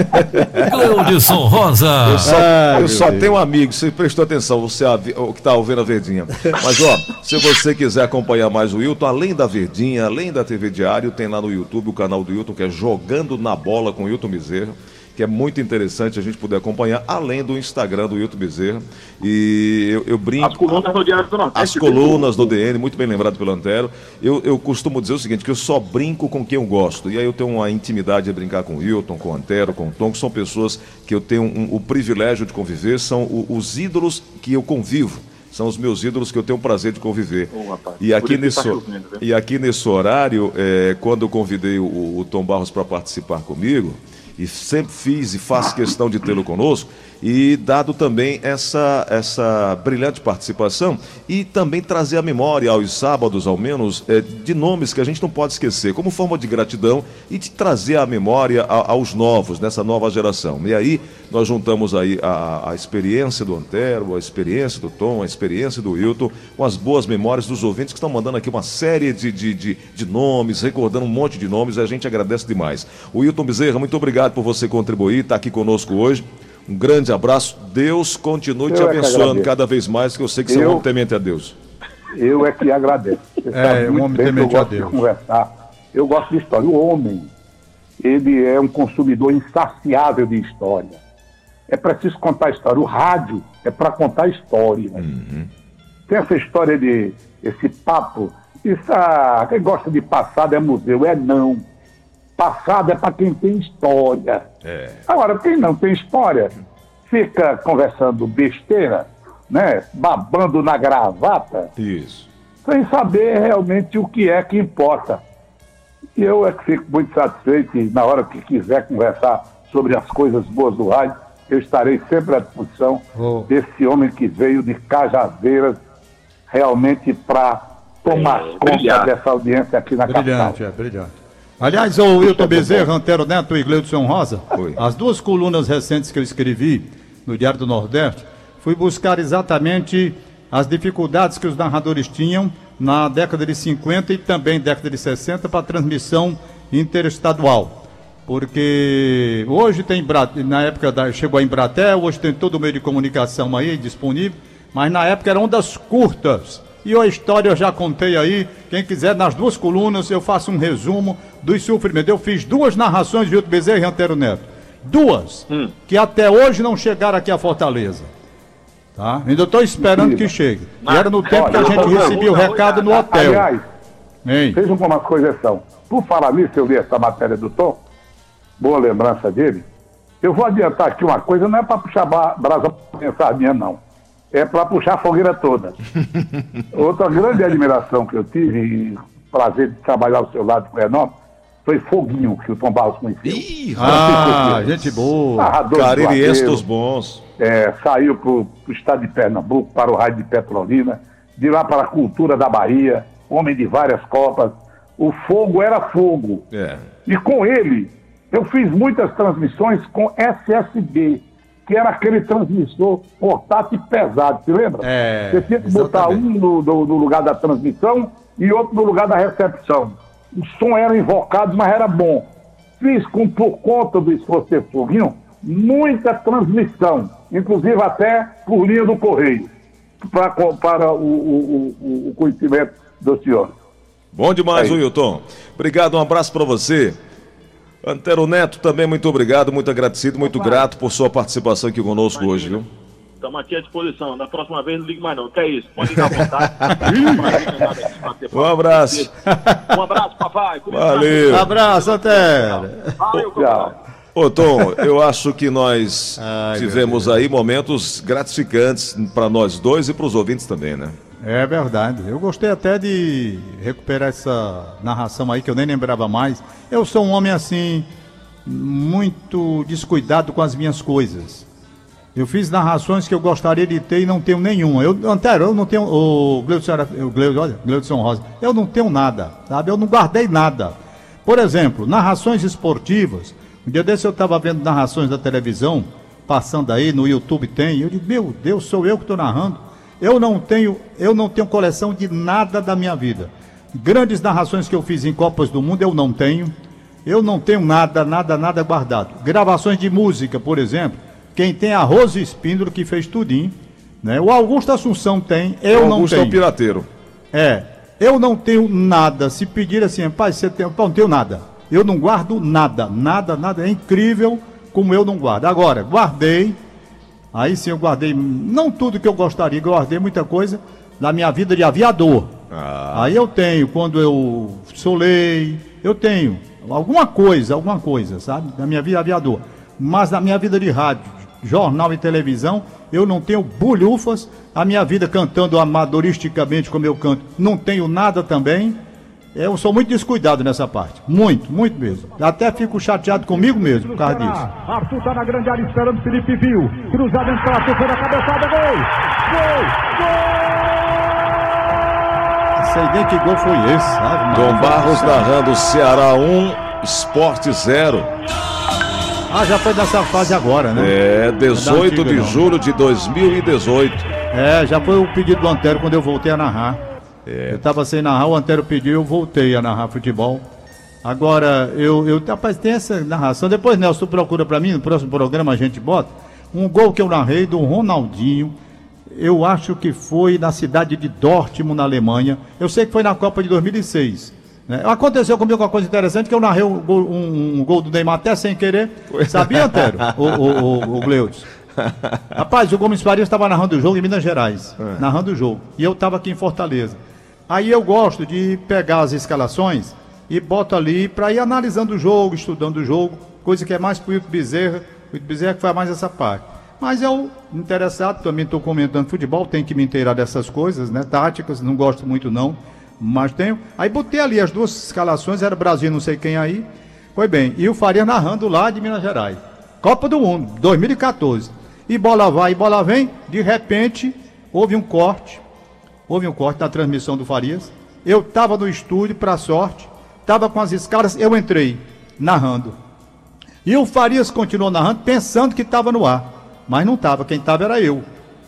Cleudson Rosa. Eu só, ah, eu só tenho um amigo, você prestou atenção, você o que está ouvindo a Verdinha. Mas, ó, se você quiser acompanhar mais o Wilton, além da Verdinha, além da TV Diário, tem lá no YouTube o canal do Wilton, que é Jogando na Bola com Wilton Bezerra que é muito interessante a gente poder acompanhar, além do Instagram do Hilton Bezerra. E eu, eu brinco. As colunas do Diário do Nordeste. As colunas do DN, muito bem lembrado pelo Antero. Eu, eu costumo dizer o seguinte: que eu só brinco com quem eu gosto. E aí eu tenho uma intimidade de brincar com o Hilton, com o Antero, com o Tom, que são pessoas que eu tenho um, o privilégio de conviver, são o, os ídolos que eu convivo são os meus ídolos que eu tenho o prazer de conviver. Oh, e, aqui nesse, tá e aqui nesse horário, é, quando eu convidei o, o Tom Barros para participar comigo, e sempre fiz e faço questão de tê-lo conosco, e dado também essa, essa brilhante participação e também trazer a memória aos sábados, ao menos, é, de nomes que a gente não pode esquecer, como forma de gratidão e de trazer a memória a, aos novos, nessa nova geração. E aí nós juntamos aí a, a experiência do Antero, a experiência do Tom, a experiência do Wilton, com as boas memórias dos ouvintes que estão mandando aqui uma série de, de, de, de nomes, recordando um monte de nomes, e a gente agradece demais. O Wilton Bezerra, muito obrigado por você contribuir, estar tá aqui conosco hoje. Um grande abraço. Deus continue eu te é abençoando é cada vez mais, que eu sei que você é um homem temente a Deus. Eu é que agradeço. Você é, um homem temente a Deus. De conversar. Eu gosto de história. O homem, ele é um consumidor insaciável de história. É preciso contar história. O rádio é para contar história. Uhum. Tem essa história de esse papo. Isso, ah, quem gosta de passado é museu. É não. Passado é para quem tem história. É. Agora, quem não tem história, fica conversando besteira, né? Babando na gravata. Isso. Sem saber realmente o que é que importa. E eu é que fico muito satisfeito e na hora que quiser conversar sobre as coisas boas do rádio, eu estarei sempre à disposição oh. desse homem que veio de Cajazeiras realmente para tomar é, conta brilhante. dessa audiência aqui na brilhante, capital. Brilhante, é, brilhante. Aliás, o Wilton Bezerra, Antero Neto e Gleudson Rosa, Foi. as duas colunas recentes que eu escrevi no Diário do Nordeste, fui buscar exatamente as dificuldades que os narradores tinham na década de 50 e também década de 60 para transmissão interestadual. Porque hoje tem, na época da, chegou a Embratel, hoje tem todo o meio de comunicação aí disponível, mas na época eram ondas curtas. E a história eu já contei aí. Quem quiser, nas duas colunas, eu faço um resumo dos sofrimentos. Eu fiz duas narrações de Vilto Bezerra e Antero Neto. Duas. Hum. Que até hoje não chegaram aqui a Fortaleza. Tá? Ainda estou esperando que chegue. Mas, e era no tempo olha, que a gente recebia o recado no hotel. Aliás, Hein? fez uma correção. Por falar nisso, eu li essa matéria do Tom. Boa lembrança dele. Eu vou adiantar aqui uma coisa, não é para puxar brasa para pensar minha, não é para puxar a fogueira toda. Outra grande admiração que eu tive, e prazer de trabalhar ao seu lado com o Renan, foi Foguinho, que o Tom Barros conheceu. Ih, ah, gente boa. Caririense dos bons. É, saiu para o estado de Pernambuco, para o raio de Petrolina, de lá para a cultura da Bahia, homem de várias copas. O fogo era fogo. É. E com ele, eu fiz muitas transmissões com SSB, que era aquele transmissor portátil pesado, se lembra? É, Você tinha que botar um no, no, no, lugar da transmissão e outro no lugar da recepção. O som era invocado, mas era bom. Fiz, com, por conta do esforço de foguinho, muita transmissão, inclusive até por linha do correio, pra, para o, o, o, o conhecimento do senhor. Bom demais, é Wilton. Obrigado, um abraço para você. Antero Neto, também muito obrigado, muito agradecido, muito grato por sua participação aqui conosco Imagina. hoje, viu? Estamos aqui à disposição. Da próxima vez não ligue mais não. Que é isso? Pode ligar à vontade. um abraço. Um abraço, papai. Valeu. Um abraço, Antero. Valeu, Tchau. Ô Tom, eu acho que nós Ai, tivemos aí momentos gratificantes para nós dois e para os ouvintes também, né? É verdade. Eu gostei até de recuperar essa narração aí que eu nem lembrava mais. Eu sou um homem assim muito descuidado com as minhas coisas. Eu fiz narrações que eu gostaria de ter e não tenho nenhuma. Eu, Antero, eu não tenho. O Gleudson, o Gleudson, olha, Rosa, eu não tenho nada, sabe? Eu não guardei nada. Por exemplo, narrações esportivas. Um dia desse eu estava vendo narrações da televisão, passando aí, no YouTube tem. Eu digo, meu Deus, sou eu que estou narrando. Eu não tenho, eu não tenho coleção de nada da minha vida. Grandes narrações que eu fiz em Copas do Mundo eu não tenho. Eu não tenho nada, nada, nada guardado. Gravações de música, por exemplo. Quem tem a Rose Espíndola, que fez tudinho. Né? O Augusto Assunção tem, eu o não Augusto tenho. é o pirateiro. É, eu não tenho nada. Se pedir assim, pai, você tem. Pô, não tenho nada. Eu não guardo nada, nada, nada. É incrível como eu não guardo. Agora, guardei. Aí sim eu guardei, não tudo que eu gostaria, guardei muita coisa da minha vida de aviador. Ah. Aí eu tenho, quando eu solei, eu tenho alguma coisa, alguma coisa, sabe? Da minha vida de aviador. Mas da minha vida de rádio, jornal e televisão, eu não tenho bulhufas. A minha vida cantando amadoristicamente como eu canto, não tenho nada também. Eu sou muito descuidado nessa parte. Muito, muito mesmo. Até fico chateado comigo mesmo por causa disso. Arthur tá na grande área esperando, Felipe viu. Cruzamento para Arthur, foi na cabeçada, gol! Gol! Gol! Sei nem que gol foi esse, sabe? Dom Barros narrando Ceará 1, Esporte 0. Ah, já foi nessa fase agora, né? É, 18 de julho de 2018. É, já foi o pedido do Antero quando eu voltei a narrar. É. Eu estava sem narrar, o Antero pediu, eu voltei a narrar futebol. Agora, eu, eu rapaz, tem essa narração. Depois, Nelson, tu procura para mim, no próximo programa a gente bota. Um gol que eu narrei do Ronaldinho. Eu acho que foi na cidade de Dortmund, na Alemanha. Eu sei que foi na Copa de 2006. Né? Aconteceu comigo uma coisa interessante, que eu narrei um gol, um, um gol do Neymar até sem querer. Sabia, Antero? o, o, o, o Gleudes. Rapaz, o Gomes Farias estava narrando o jogo em Minas Gerais. É. Narrando o jogo. E eu estava aqui em Fortaleza. Aí eu gosto de pegar as escalações e boto ali para ir analisando o jogo, estudando o jogo, coisa que é mais pro Hilton Bezerra. O Hilton Bezerra que faz mais essa parte. Mas eu, interessado, também estou comentando futebol, tenho que me inteirar dessas coisas, né? Táticas, não gosto muito não mas tenho. Aí botei ali as duas escalações, era Brasil não sei quem aí. Foi bem. E o Faria narrando lá de Minas Gerais. Copa do Mundo, 2014. E bola vai e bola vem. De repente, houve um corte. Houve um corte na transmissão do Farias. Eu estava no estúdio, para sorte. Estava com as escalas, eu entrei, narrando. E o Farias continuou narrando, pensando que estava no ar. Mas não estava, quem estava era eu.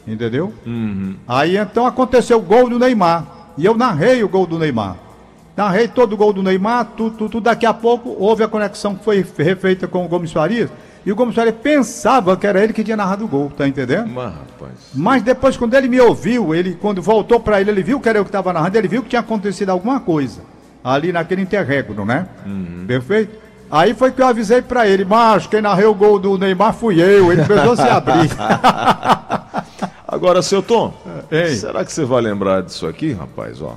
Entendeu? Uhum. Aí então aconteceu o gol do Neymar. E eu narrei o gol do Neymar. Narrei todo o gol do Neymar, tudo, tudo, tudo. Daqui a pouco houve a conexão que foi refeita com o Gomes Farias. E o Gomes Farias pensava que era ele que tinha narrado o gol, tá entendendo? Mas, rapaz. Mas depois, quando ele me ouviu, ele, quando voltou para ele, ele viu que era eu que estava narrando, ele viu que tinha acontecido alguma coisa. Ali naquele interregno, né? Uhum. Perfeito? Aí foi que eu avisei para ele, mas quem narrou o gol do Neymar fui eu. Ele precisou se abrir. Agora, seu Tom, Ei. será que você vai lembrar disso aqui, rapaz? Ó.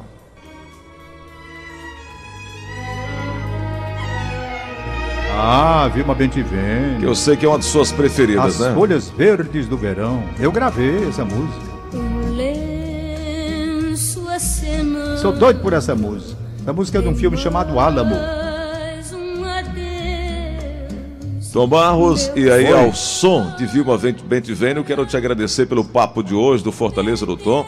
Ah, Vilma Bentivene. Que eu sei que é uma de suas preferidas, As né? As folhas verdes do verão. Eu gravei essa música. Sou doido por essa música. Essa música é de um filme chamado Álamo. Tom Barros, e aí Oi. ao som de Vilma Bentivene, eu quero te agradecer pelo papo de hoje do Fortaleza do Tom.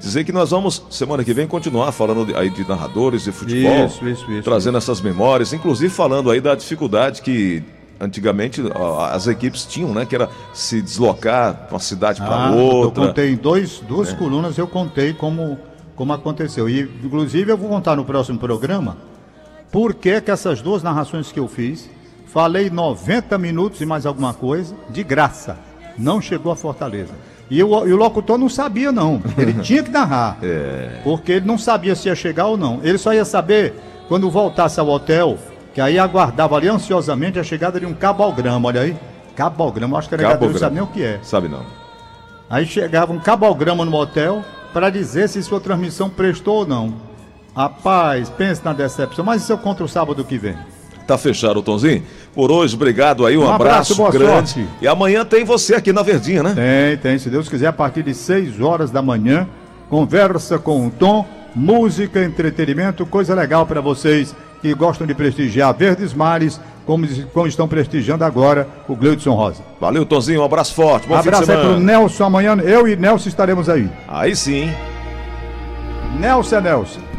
Dizer que nós vamos, semana que vem, continuar falando aí de narradores de futebol. Isso, isso, isso. Trazendo essas memórias, inclusive falando aí da dificuldade que antigamente as equipes tinham, né? Que era se deslocar de uma cidade para ah, outra. Eu contei dois, duas é. colunas, eu contei como, como aconteceu. E, inclusive, eu vou contar no próximo programa por que, que essas duas narrações que eu fiz Falei 90 minutos e mais alguma coisa, de graça. Não chegou a Fortaleza. E o, e o locutor não sabia, não. Ele tinha que narrar. É. Porque ele não sabia se ia chegar ou não. Ele só ia saber quando voltasse ao hotel, que aí aguardava ali ansiosamente a chegada de um cabalgrama. Olha aí. Cabalgrama, acho que era não sabe nem o que é. Sabe não. Aí chegava um cabalgrama no hotel para dizer se sua transmissão prestou ou não. Rapaz, pense na decepção. Mas isso eu contra o sábado que vem. Tá fechado, Tonzinho? Por hoje, obrigado aí, um, um abraço, abraço grande. Sorte. E amanhã tem você aqui na Verdinha, né? Tem, tem. Se Deus quiser, a partir de 6 horas da manhã, conversa com o Tom, música, entretenimento, coisa legal para vocês que gostam de prestigiar Verdes Mares, como, como estão prestigiando agora o Gleudson Rosa. Valeu, Tozinho, um abraço forte. Bom abraço aí pro Nelson amanhã. Eu e Nelson estaremos aí. Aí sim. Nelson é Nelson.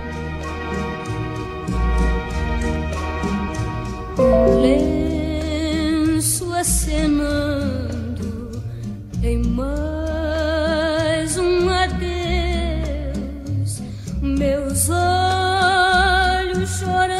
Meus olhos chorando